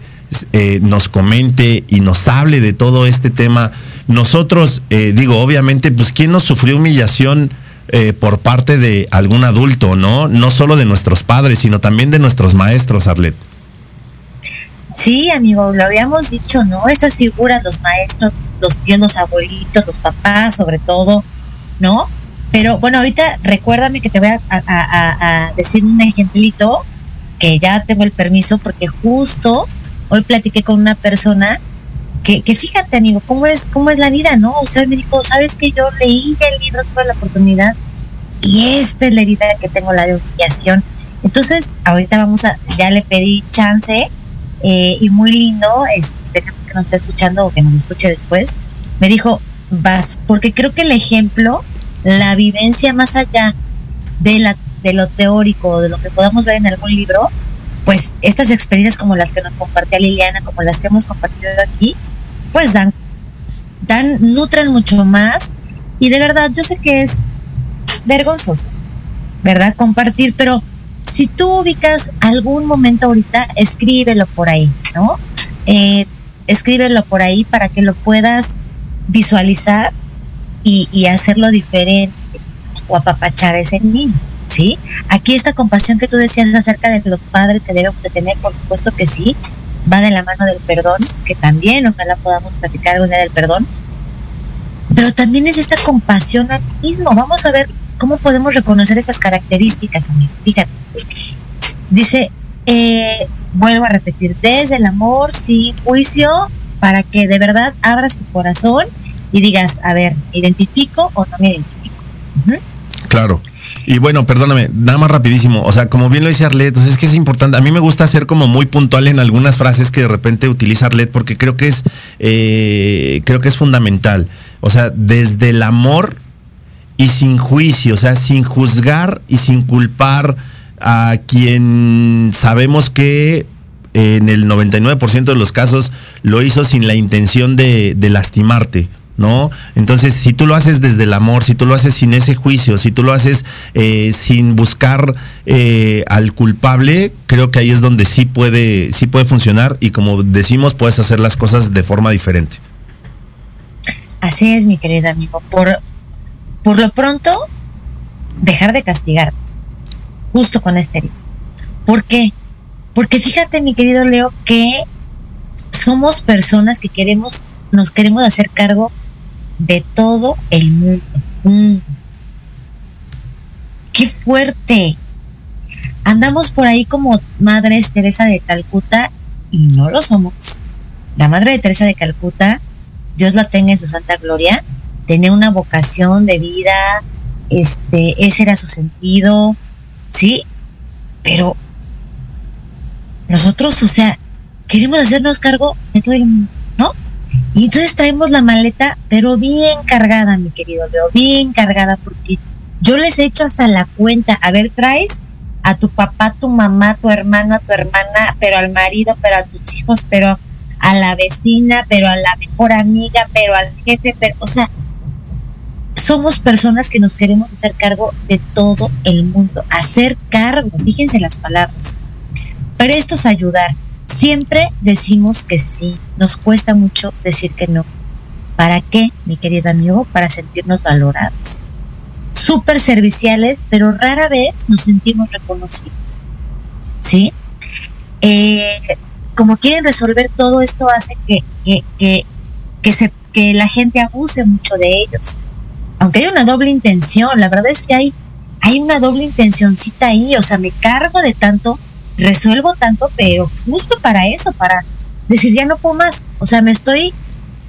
eh, nos comente y nos hable de todo este tema. Nosotros, eh, digo, obviamente, pues, ¿quién nos sufrió humillación eh, por parte de algún adulto, no? No solo de nuestros padres, sino también de nuestros maestros, Arlet. Sí, amigo, lo habíamos dicho, ¿no? Estas figuras, los maestros, los tíos, los abuelitos, los papás, sobre todo, ¿no? Pero bueno, ahorita recuérdame que te voy a, a, decir un ejemplito que ya tengo el permiso porque justo hoy platiqué con una persona que, que fíjate, amigo, cómo es, cómo es la vida, ¿no? O sea, me dijo, ¿sabes que yo leí el libro, tuve la oportunidad y esta es la herida que tengo, la de humillación. Entonces, ahorita vamos a, ya le pedí chance eh, y muy lindo, este, que nos esté escuchando o que nos escuche después, me dijo, vas, porque creo que el ejemplo, la vivencia más allá de, la, de lo teórico de lo que podamos ver en algún libro, pues estas experiencias como las que nos compartía Liliana, como las que hemos compartido aquí, pues dan, dan, nutren mucho más. Y de verdad, yo sé que es vergonzoso, ¿verdad? Compartir, pero si tú ubicas algún momento ahorita, escríbelo por ahí, ¿no? Eh, escríbelo por ahí para que lo puedas visualizar y, hacerlo diferente o apapachar a ese niño, ¿sí? Aquí esta compasión que tú decías acerca de los padres que debemos de tener, por supuesto que sí, va de la mano del perdón, que también ojalá podamos platicar algún día del perdón, pero también es esta compasión al mismo. Vamos a ver ¿Cómo podemos reconocer estas características, amigo? Fíjate. Dice, eh, vuelvo a repetir, desde el amor, sin juicio, para que de verdad abras tu corazón y digas, a ver, ¿identifico o no me identifico? Claro. Y bueno, perdóname, nada más rapidísimo. O sea, como bien lo dice Arlet, entonces es que es importante. A mí me gusta ser como muy puntual en algunas frases que de repente utiliza Arlet porque creo que es, eh, creo que es fundamental. O sea, desde el amor y sin juicio, o sea, sin juzgar y sin culpar a quien sabemos que en el 99% de los casos lo hizo sin la intención de, lastimarte, ¿no? Entonces, si tú lo haces desde el amor, si tú lo haces sin ese juicio, si tú lo haces eh, sin buscar eh, al culpable, creo que ahí es donde sí puede, sí puede funcionar y como decimos, puedes hacer las cosas de forma diferente. Así es, mi querido amigo. Por, por lo pronto, dejar de castigar, justo con este herida. ¿Por qué? Porque fíjate, mi querido Leo, que somos personas que queremos, nos queremos hacer cargo de todo el mundo. Mm. ¡Qué fuerte! Andamos por ahí como Madres Teresa de Calcuta y no lo somos. La Madre de Teresa de Calcuta, Dios la tenga en su santa gloria, tenía una vocación de vida, este, ese era su sentido, sí, pero nosotros, o sea, queremos hacernos cargo de todo el mundo. Y entonces traemos la maleta, pero bien cargada, mi querido Leo, bien cargada, porque yo les he hecho hasta la cuenta, a ver, traes a tu papá, tu mamá, tu hermano, a tu hermana, pero al marido, pero a tus hijos, pero a la vecina, pero a la mejor amiga, pero al jefe, pero, o sea, somos personas que nos queremos hacer cargo de todo el mundo. Hacer cargo, fíjense las palabras. Prestos a ayudar. Siempre decimos que sí. Nos cuesta mucho decir que no. ¿Para qué, mi querido amigo? Para sentirnos valorados. Súper serviciales, pero rara vez nos sentimos reconocidos. ¿Sí? Eh, como quieren resolver todo esto hace que, que, que, que la gente abuse mucho de ellos aunque hay una doble intención, la verdad es que hay, hay una doble intencioncita ahí, o sea, me cargo de tanto, resuelvo tanto, pero justo para eso, para decir ya no puedo más, o sea, me estoy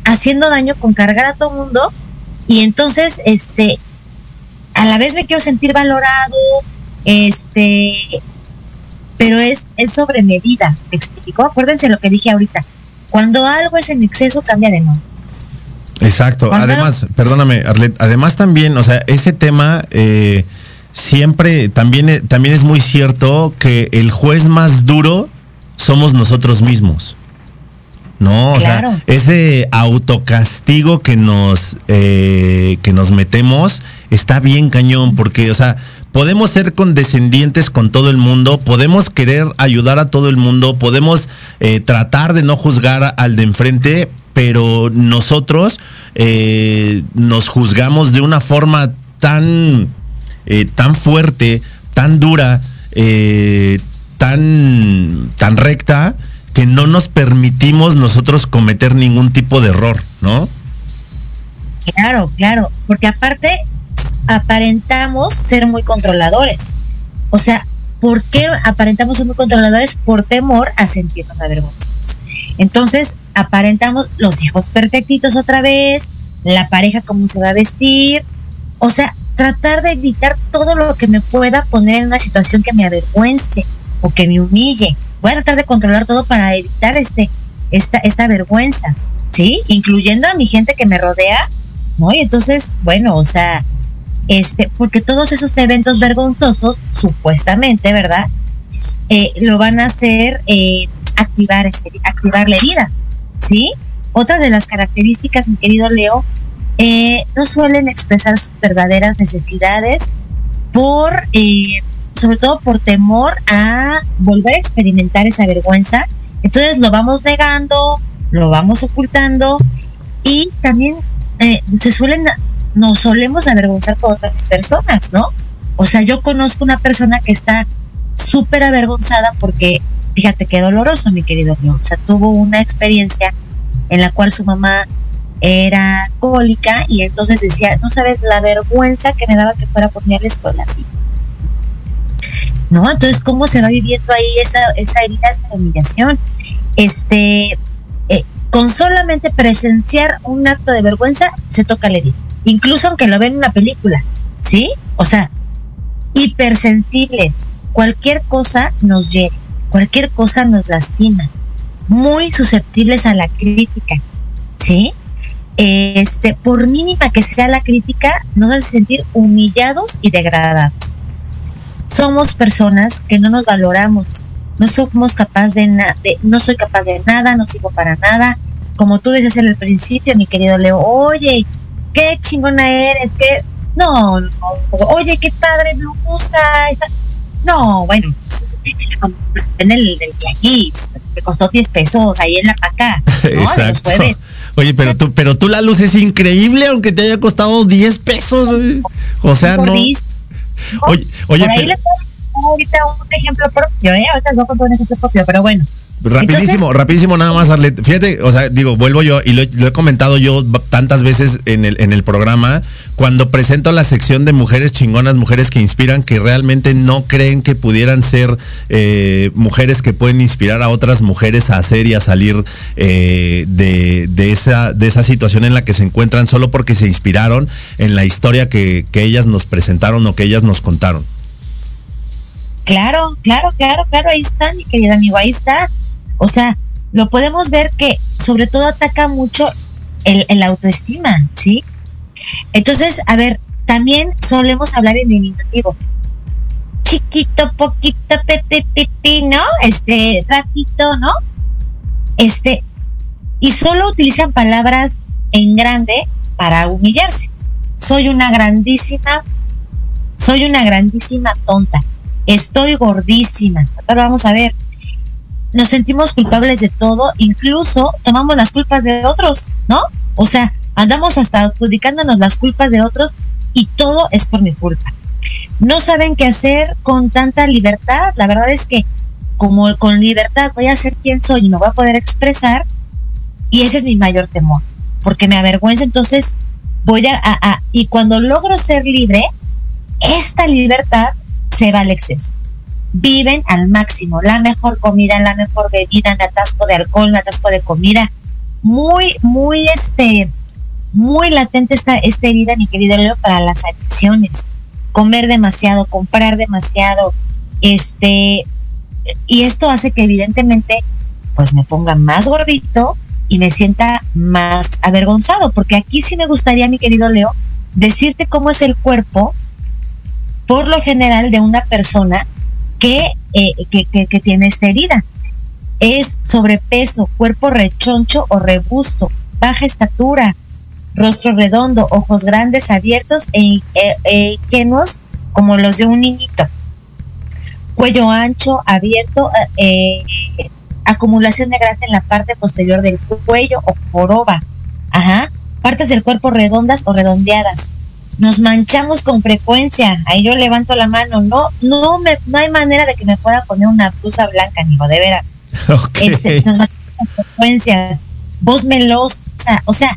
haciendo daño con cargar a todo mundo y entonces, este, a la vez me quiero sentir valorado, este, pero es, es sobre medida, ¿me explico? Acuérdense lo que dije ahorita, cuando algo es en exceso cambia de nombre. Exacto. Además, perdóname, Arlet, además también, o sea, ese tema eh, siempre también, eh, también es muy cierto que el juez más duro somos nosotros mismos. ¿no? O sea, ese autocastigo que nos, eh, que nos metemos está bien cañón, porque, o sea, podemos ser condescendientes con todo el mundo, podemos querer ayudar a todo el mundo, podemos tratar de no juzgar al de enfrente, pero nosotros eh, nos juzgamos de una forma tan, eh, tan fuerte, tan dura, eh, tan, tan recta, que no nos permitimos nosotros cometer ningún tipo de error, ¿no? Claro, claro, porque aparte aparentamos ser muy controladores. O sea, ¿por qué aparentamos ser muy controladores? Por temor a sentirnos avergonzados. Entonces, aparentamos los hijos perfectitos otra vez, la pareja cómo se va a vestir, o sea, tratar de evitar todo lo que me pueda poner en una situación que me avergüence o que me humille. Voy a tratar de controlar todo para evitar este, esta, esta vergüenza, ¿sí? Incluyendo a mi gente que me rodea, ¿no? Y entonces, bueno, o sea, este, porque todos esos eventos vergonzosos, supuestamente, ¿verdad? Eh, lo van a hacer eh, activar, activar la herida, ¿sí? Otra de las características, mi querido Leo, eh, no suelen expresar sus verdaderas necesidades por, sobre todo por temor a volver a experimentar esa vergüenza. Entonces lo vamos negando, lo vamos ocultando y también se suelen nos solemos avergonzar por otras personas, ¿no? O sea, yo conozco una persona que está súper avergonzada porque, fíjate qué doloroso, mi querido mío. O sea, tuvo una experiencia en la cual su mamá era alcohólica y entonces decía, no sabes la vergüenza que me daba que fuera por mí a la escuela así. ¿No? Entonces, ¿cómo se va viviendo ahí esa, esa herida de humillación? Este, eh, con solamente presenciar un acto de vergüenza, se toca la herida incluso aunque lo ven en una película, ¿sí? O sea, hipersensibles, cualquier cosa nos llega, cualquier cosa nos lastima, muy susceptibles a la crítica, ¿sí? Este, por mínima que sea la crítica, nos hace sentir humillados y degradados. Somos personas que no nos valoramos, no somos capaces de, nada, no soy capaz de nada, no sirvo para nada. Como tú decías en el principio, mi querido Leo, oye, qué chingona eres, que no, no, oye, qué padre blusa. No, bueno, en el del tianguis, me costó 10 pesos ahí en la paca. Exacto. Oye, pero tú, pero tú la luz es increíble, aunque te haya costado 10 pesos. O sea, no. Oye, oye, Por ahí le pongo ahorita un ejemplo propio, ¿eh? Ahorita os voy un ejemplo propio, pero bueno. Rapidísimo, rapidísimo nada más, Arlet. Fíjate, o sea, digo, vuelvo yo y lo, he comentado yo tantas veces en el, en el programa, cuando presento la sección de mujeres chingonas, mujeres que inspiran, que realmente no creen que pudieran ser eh, mujeres que pueden inspirar a otras mujeres a hacer y a salir eh, de, de, esa, de esa situación en la que se encuentran solo porque se inspiraron en la historia que, que ellas nos presentaron o que ellas nos contaron. Claro, claro, claro, claro, ahí está, mi querido amigo, ahí está. O sea, lo podemos ver que sobre todo ataca mucho el, autoestima, ¿sí? Entonces, a ver, también solemos hablar en diminutivo. Chiquito, poquito, pepe, pepe, ¿no? Este, ratito, ¿no? Este, y solo utilizan palabras en grande para humillarse. Soy una grandísima, soy una grandísima tonta. Estoy gordísima. Ahora vamos a ver nos sentimos culpables de todo, incluso tomamos las culpas de otros, ¿no? O sea, andamos hasta adjudicándonos las culpas de otros y todo es por mi culpa. No saben qué hacer con tanta libertad. La verdad es que como con libertad voy a ser quien soy y me voy a poder expresar y ese es mi mayor temor, porque me avergüenza, entonces voy a, a y cuando logro ser libre, esta libertad se va al exceso viven al máximo, la mejor comida, la mejor bebida, un atasco de alcohol, un atasco de comida. Muy, muy, este, muy latente esta, esta herida, mi querido Leo, para las adicciones. Comer demasiado, comprar demasiado, este, y esto hace que evidentemente, pues me ponga más gordito y me sienta más avergonzado, porque aquí sí me gustaría, mi querido Leo, decirte cómo es el cuerpo, por lo general, de una persona eh, que, que, tiene esta herida. Es sobrepeso, cuerpo rechoncho o rebusto, baja estatura, rostro redondo, ojos grandes, abiertos e, e, e ingenuos como los de un niñito. Cuello ancho, abierto, eh, acumulación de grasa en la parte posterior del cuello o joroba. Ajá. Partes del cuerpo redondas o redondeadas nos manchamos con frecuencia. Ahí yo levanto la mano. No, no me, no hay manera de que me pueda poner una blusa blanca, ni de veras. [laughs] Este, nos manchamos con frecuencias. Voz melosa. O sea,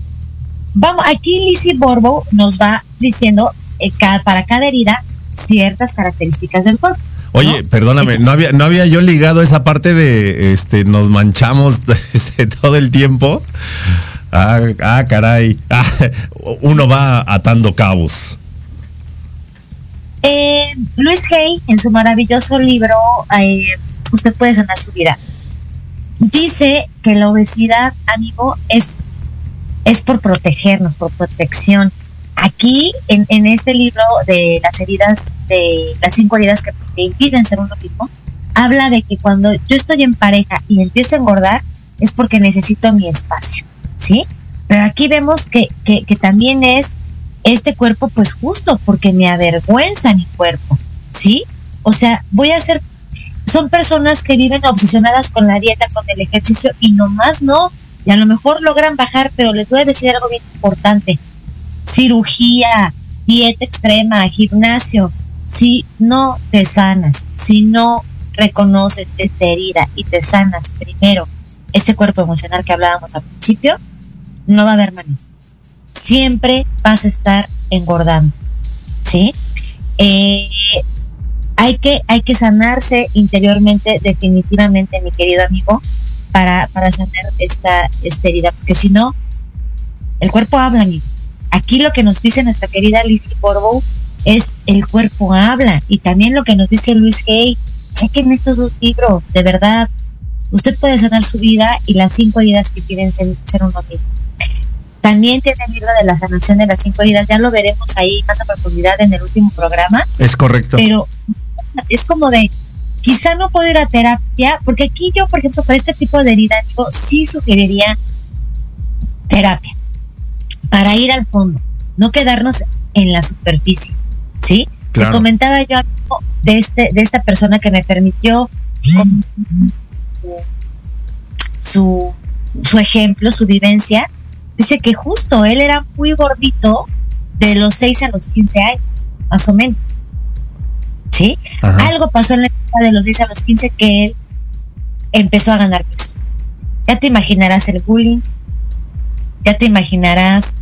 vamos, aquí Lizzie Borbo nos va diciendo eh, para cada herida ciertas características del cuerpo. Oye, perdóname, no había, no había yo ligado esa parte de este nos manchamos [laughs] este, todo el tiempo. Ah, ah caray. Ah, uno va atando cabos. Eh, Luis Hay, en su maravilloso libro, eh, Usted puede sanar su vida, dice que la obesidad, amigo, es, es por protegernos, por protección. Aquí, en, en este libro de las heridas, de las cinco heridas que te impiden ser uno mismo, habla de que cuando yo estoy en pareja y empiezo a engordar, es porque necesito mi espacio, ¿sí? Pero aquí vemos que, que, que también es este cuerpo pues justo porque me avergüenza mi cuerpo, ¿sí? O sea, voy a ser, son personas que viven obsesionadas con la dieta, con el ejercicio y nomás no, y a lo mejor logran bajar, pero les voy a decir algo bien importante, cirugía, dieta extrema, gimnasio, si no te sanas, si no reconoces esta herida y te sanas primero este cuerpo emocional que hablábamos al principio, no va a haber manera siempre vas a estar engordando, ¿sí? Eh, hay, que, hay que sanarse interiormente, definitivamente, mi querido amigo, para, para sanar esta, herida, porque si no, el cuerpo habla, amigo. Aquí lo que nos dice nuestra querida Lizzie Borbo es el cuerpo habla, y también lo que nos dice Luis Hay, chequen estos dos libros, de verdad, usted puede sanar su vida y las cinco heridas que quieren ser, ser uno mismo. También tiene el libro de la sanación de las cinco heridas, ya lo veremos ahí más a profundidad en el último programa. Es correcto. Pero es como de, quizá no puedo ir a terapia, porque aquí yo, por ejemplo, para este tipo de herida, yo sí sugeriría terapia, para ir al fondo, no quedarnos en la superficie, ¿sí? Claro. comentaba yo de este de esta persona que me permitió su, su ejemplo, su vivencia, dice que justo él era muy gordito de los 6 a los 15 años, más o menos. ¿Sí? Algo pasó en la época de los 6 a los 15 que él empezó a ganar peso. Ya te imaginarás el bullying, ya te imaginarás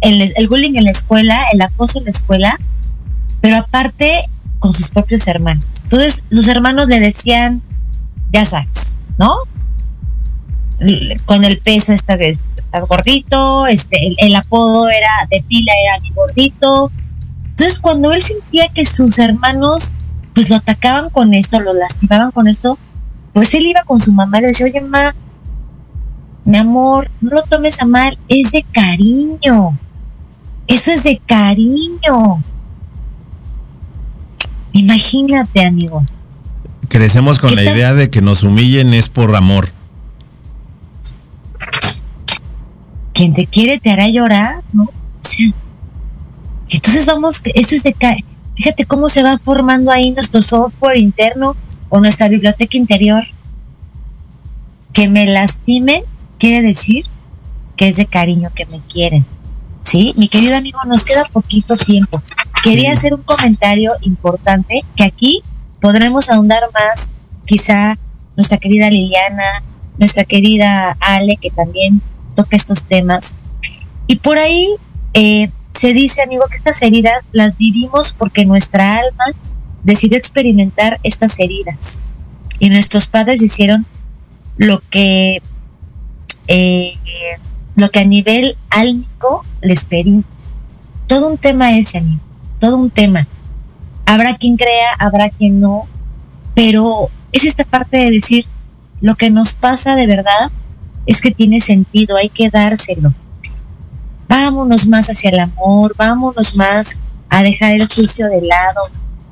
el, el bullying en la escuela, el acoso en la escuela, pero aparte con sus propios hermanos. Entonces, sus hermanos le decían, ya sabes, ¿no? Con el peso esta vez, estás gordito, este, el, apodo era de pila era mi gordito. Entonces cuando él sentía que sus hermanos pues lo atacaban con esto, lo lastimaban con esto, pues él iba con su mamá y le decía, oye mamá, mi amor, no lo tomes a mal, es de cariño. Eso es de cariño. Imagínate, amigo. Crecemos con la idea de que nos humillen es por amor. quien te quiere te hará llorar, ¿no? Sea, entonces vamos, eso es de fíjate cómo se va formando ahí nuestro software interno o nuestra biblioteca interior. Que me lastimen quiere decir que es de cariño que me quieren. ¿Sí? Mi querido amigo, nos queda poquito tiempo. Quería hacer un comentario importante que aquí podremos ahondar más, quizá nuestra querida Liliana, nuestra querida Ale, que también toca estos temas. Y por ahí eh, se dice, amigo, que estas heridas las vivimos porque nuestra alma decidió experimentar estas heridas. Y nuestros padres hicieron lo que, eh, lo que a nivel álmico les pedimos. Todo un tema ese, amigo, todo un tema. Habrá quien crea, habrá quien no, pero es esta parte de decir lo que nos pasa de verdad es que tiene sentido, hay que dárselo. Vámonos más hacia el amor, vámonos más a dejar el juicio de lado.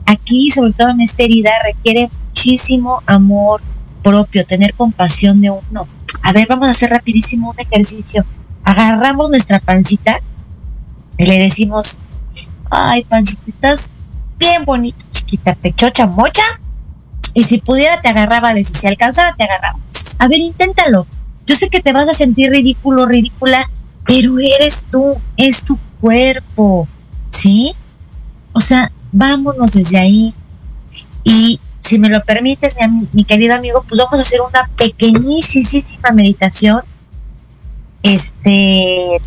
Aquí, sobre todo en esta herida, requiere muchísimo amor propio, tener compasión de uno. A ver, vamos a hacer rapidísimo un ejercicio. Agarramos nuestra pancita y le decimos, ay, pancita, estás bien bonita, chiquita, pechocha, mocha. Y si pudiera te agarraba a veces, si alcanzaba te agarraba. A ver, inténtalo. Yo sé que te vas a sentir ridículo, ridícula, pero eres tú, es tu cuerpo, ¿sí? O sea, vámonos desde ahí. Y si me lo permites, mi, querido amigo, pues vamos a hacer una pequeñísima meditación. Este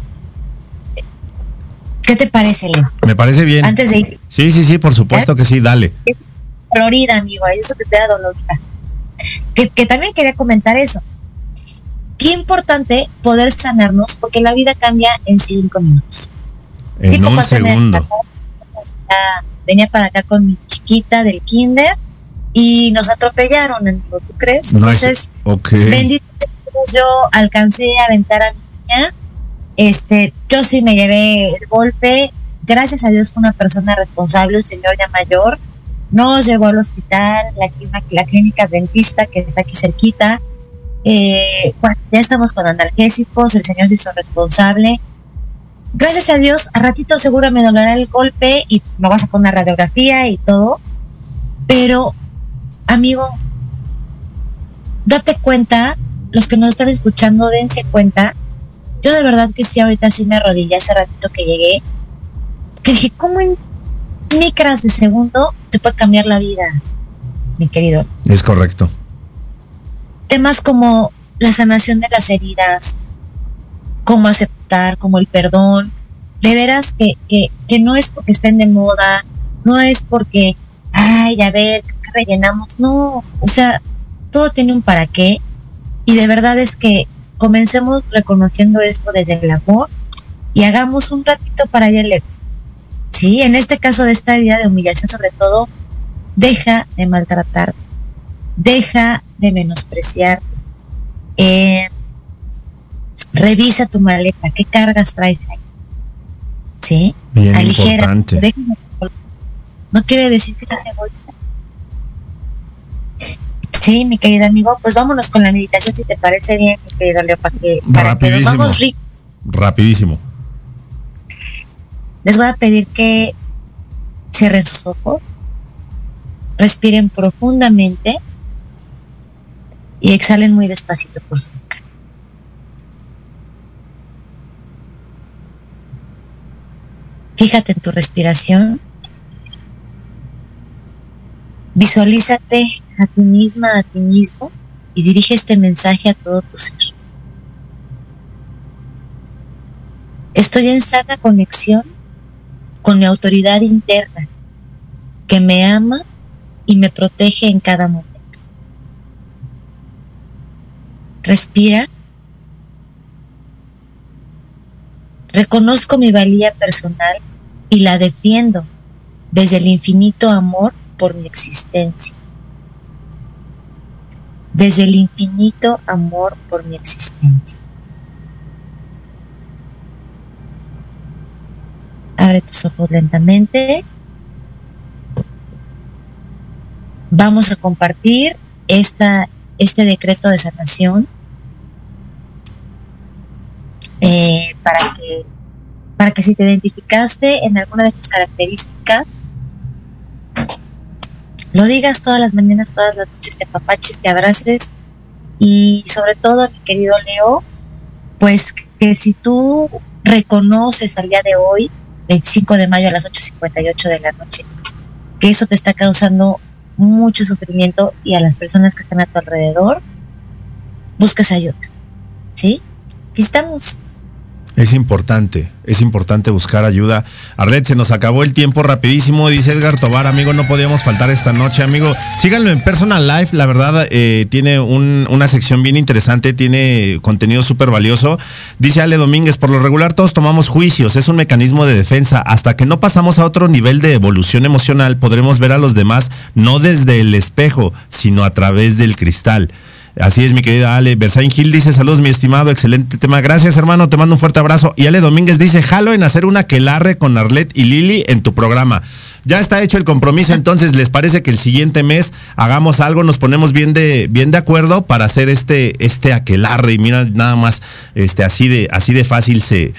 ¿Qué te parece, Leo? Me parece bien. Antes de ir. Sí, sí, sí, por supuesto que sí, dale. Florida, amigo, eso que te da dolor. Que, que también quería comentar eso. Qué importante poder sanarnos porque la vida cambia en cinco minutos. En Tipo un segundo. para acá, venía para acá con mi chiquita del kinder y nos atropellaron, amigo, ¿tú crees? No es- Entonces, ok. bendito yo alcancé a aventar a mi niña. Este, yo sí me llevé el golpe. Gracias a Dios fue una persona responsable, un señor ya mayor. Nos llevó al hospital, la, clínica- la clínica dentista que está aquí cerquita. Eh, ya estamos con analgésicos, el señor se hizo responsable. Gracias a Dios, a ratito seguro me dolerá el golpe y me vas a poner una radiografía y todo. Pero, amigo, date cuenta, los que nos están escuchando, dense cuenta. Yo de verdad que sí, ahorita sí me arrodillé hace ratito que llegué. Que dije, ¿cómo en micras de segundo te puede cambiar la vida, mi querido? Es correcto. temas como la sanación de las heridas, cómo aceptar, como el perdón. De veras que, que, que no es porque estén de moda, no es porque, ay, a ver, ¿qué rellenamos? No, o sea, todo tiene un para qué. Y de verdad es que comencemos reconociendo esto desde el amor y hagamos un ratito para allá el Sí, en este caso de esta vida de humillación, sobre todo, deja de maltratar, deja de menospreciar, eh, revisa tu maleta, qué cargas traes ahí. ¿Sí? Bien Aligera. importante. No quiere decir que seas egoísta. Sí, mi querido amigo, pues vámonos con la meditación si te parece bien, mi querido Leo, para que, para que nos Rapidísimo. vamos rico. Rapidísimo. Les voy a pedir que cierren sus ojos, respiren profundamente y exhalen muy despacito por su boca. Fíjate en tu respiración. Visualízate a ti misma, a ti mismo y dirige este mensaje a todo tu ser. Estoy en sana conexión con mi autoridad interna, que me ama y me protege en cada momento. Respira. Reconozco mi valía personal y la defiendo desde el infinito amor por mi existencia. Desde el infinito amor por mi existencia. Abre tus ojos lentamente. Vamos a compartir esta, este decreto de sanación eh, para que para que si te identificaste en alguna de estas características lo digas todas las mañanas, todas las noches, te apapaches, te abraces y sobre todo, mi querido Leo, pues que si tú reconoces al día de hoy 25 de mayo a las 8.58 de la noche, que eso te está causando mucho sufrimiento y a las personas que están a tu alrededor, buscas ayuda. ¿Sí? Aquí estamos. Es importante, es importante buscar ayuda. Arlet, se nos acabó el tiempo rapidísimo, dice Edgar Tobar, amigo, no podíamos faltar esta noche, amigo. Síganlo en Personal Life, la verdad, eh, tiene un- una sección bien interesante, tiene contenido súper valioso. Dice Ale Domínguez, por lo regular todos tomamos juicios, es un mecanismo de defensa. Hasta que no pasamos a otro nivel de evolución emocional, podremos ver a los demás no desde el espejo, sino a través del cristal. Así es, mi querida Ale. Versailles Gil dice, saludos, mi estimado, excelente tema. Gracias, hermano, te mando un fuerte abrazo. Y Ale Domínguez dice, jalo en hacer una quelarre con Arlet y Lili en tu programa. Ya está hecho el compromiso, entonces, ¿les parece que el siguiente mes hagamos algo, nos ponemos bien de, bien de acuerdo para hacer este, este aquelarre? Y mira, nada más, este, así de, así de fácil se,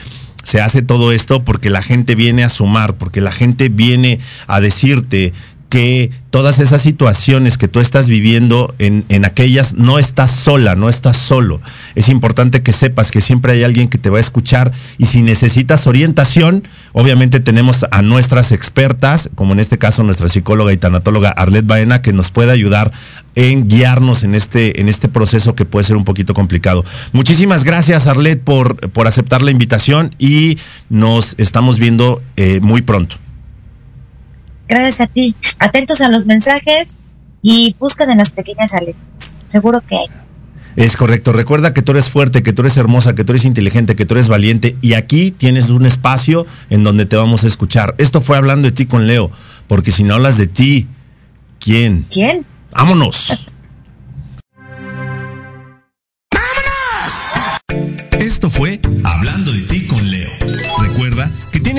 se hace todo esto porque la gente viene a sumar, porque la gente viene a decirte, que todas esas situaciones que tú estás viviendo en, en, aquellas no estás sola, no estás solo. Es importante que sepas que siempre hay alguien que te va a escuchar y si necesitas orientación, obviamente tenemos a nuestras expertas, como en este caso nuestra psicóloga y tanatóloga Arlet Baena, que nos puede ayudar en guiarnos en este, en este proceso que puede ser un poquito complicado. Muchísimas gracias Arlet por, por aceptar la invitación y nos estamos viendo eh, muy pronto. Gracias a ti. Atentos a los mensajes y buscan en las pequeñas alegrías. Seguro que hay. Es correcto. Recuerda que tú eres fuerte, que tú eres hermosa, que tú eres inteligente, que tú eres valiente. Y aquí tienes un espacio en donde te vamos a escuchar. Esto fue hablando de ti con Leo. Porque si no hablas de ti, ¿quién? ¿Quién? Vámonos. [laughs] Esto fue Hablando de ti con Leo.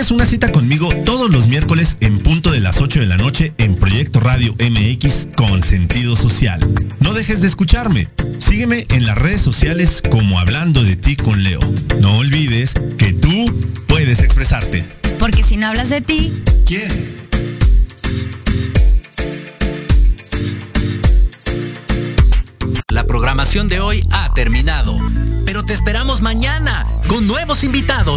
Tienes una cita conmigo todos los miércoles en punto de las 8 de la noche en Proyecto Radio MX con sentido social. No dejes de escucharme. Sígueme en las redes sociales como Hablando de ti con Leo. No olvides que tú puedes expresarte. Porque si no hablas de ti, ¿quién? La programación de hoy ha terminado, pero te esperamos mañana con nuevos invitados.